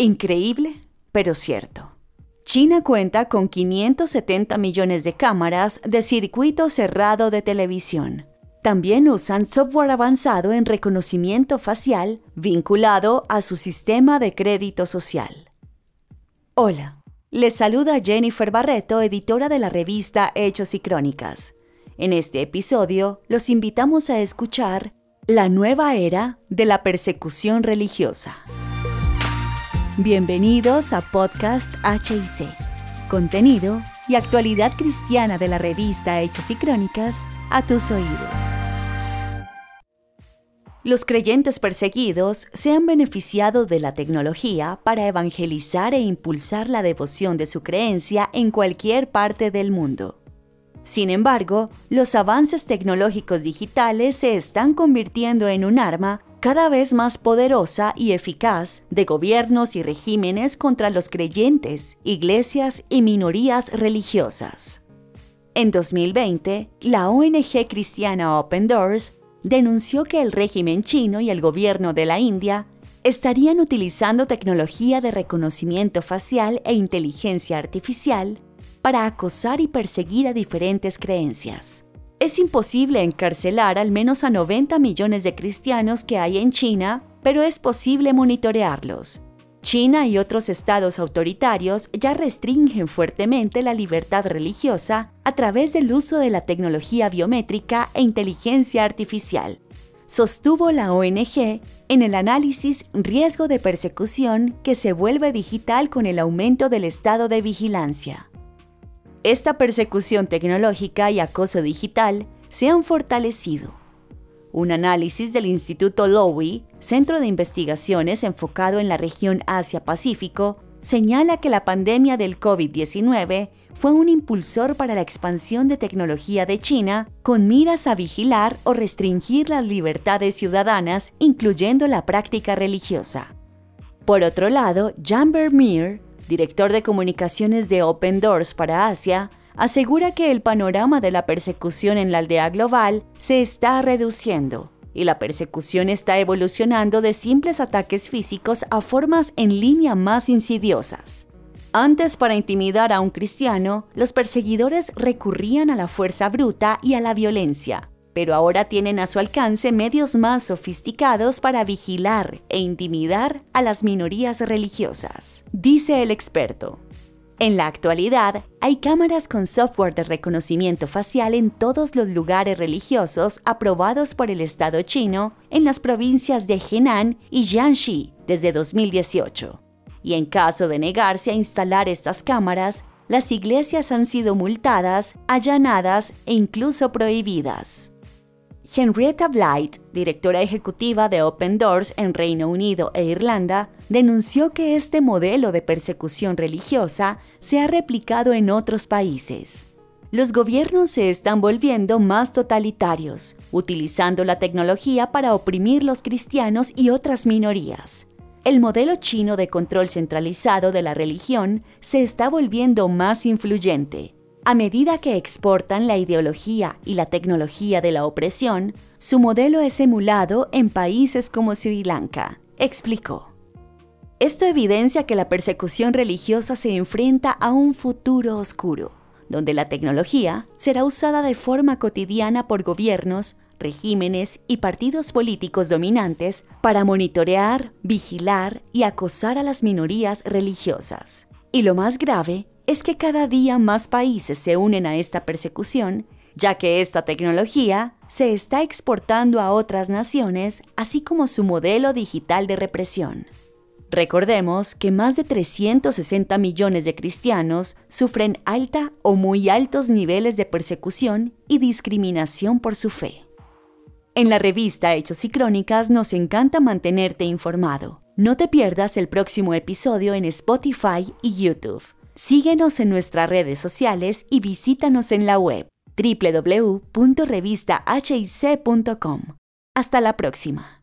Increíble, pero cierto. China cuenta con 570 millones de cámaras de circuito cerrado de televisión. También usan software avanzado en reconocimiento facial vinculado a su sistema de crédito social. Hola, les saluda Jennifer Barreto, editora de la revista Hechos y Crónicas. En este episodio los invitamos a escuchar La nueva era de la persecución religiosa. Bienvenidos a Podcast HIC, contenido y actualidad cristiana de la revista Hechos y Crónicas a tus oídos. Los creyentes perseguidos se han beneficiado de la tecnología para evangelizar e impulsar la devoción de su creencia en cualquier parte del mundo. Sin embargo, los avances tecnológicos digitales se están convirtiendo en un arma cada vez más poderosa y eficaz de gobiernos y regímenes contra los creyentes, iglesias y minorías religiosas. En 2020, la ONG cristiana Open Doors denunció que el régimen chino y el gobierno de la India estarían utilizando tecnología de reconocimiento facial e inteligencia artificial para acosar y perseguir a diferentes creencias. Es imposible encarcelar al menos a 90 millones de cristianos que hay en China, pero es posible monitorearlos. China y otros estados autoritarios ya restringen fuertemente la libertad religiosa a través del uso de la tecnología biométrica e inteligencia artificial, sostuvo la ONG en el análisis riesgo de persecución que se vuelve digital con el aumento del estado de vigilancia. Esta persecución tecnológica y acoso digital se han fortalecido. Un análisis del Instituto Lowy, Centro de Investigaciones enfocado en la región Asia-Pacífico, señala que la pandemia del COVID-19 fue un impulsor para la expansión de tecnología de China con miras a vigilar o restringir las libertades ciudadanas, incluyendo la práctica religiosa. Por otro lado, Jan Vermeer, director de comunicaciones de Open Doors para Asia, asegura que el panorama de la persecución en la aldea global se está reduciendo y la persecución está evolucionando de simples ataques físicos a formas en línea más insidiosas. Antes, para intimidar a un cristiano, los perseguidores recurrían a la fuerza bruta y a la violencia pero ahora tienen a su alcance medios más sofisticados para vigilar e intimidar a las minorías religiosas, dice el experto. En la actualidad, hay cámaras con software de reconocimiento facial en todos los lugares religiosos aprobados por el Estado chino en las provincias de Henan y Jiangxi desde 2018. Y en caso de negarse a instalar estas cámaras, las iglesias han sido multadas, allanadas e incluso prohibidas. Henrietta Blight, directora ejecutiva de Open Doors en Reino Unido e Irlanda, denunció que este modelo de persecución religiosa se ha replicado en otros países. Los gobiernos se están volviendo más totalitarios, utilizando la tecnología para oprimir los cristianos y otras minorías. El modelo chino de control centralizado de la religión se está volviendo más influyente, a medida que exportan la ideología y la tecnología de la opresión, su modelo es emulado en países como Sri Lanka, explicó. Esto evidencia que la persecución religiosa se enfrenta a un futuro oscuro, donde la tecnología será usada de forma cotidiana por gobiernos, regímenes y partidos políticos dominantes para monitorear, vigilar y acosar a las minorías religiosas. Y lo más grave es que cada día más países se unen a esta persecución, ya que esta tecnología se está exportando a otras naciones, así como su modelo digital de represión. Recordemos que más de 360 millones de cristianos sufren alta o muy altos niveles de persecución y discriminación por su fe. En la revista Hechos y Crónicas nos encanta mantenerte informado. No te pierdas el próximo episodio en Spotify y YouTube. Síguenos en nuestras redes sociales y visítanos en la web www.revistahic.com. Hasta la próxima.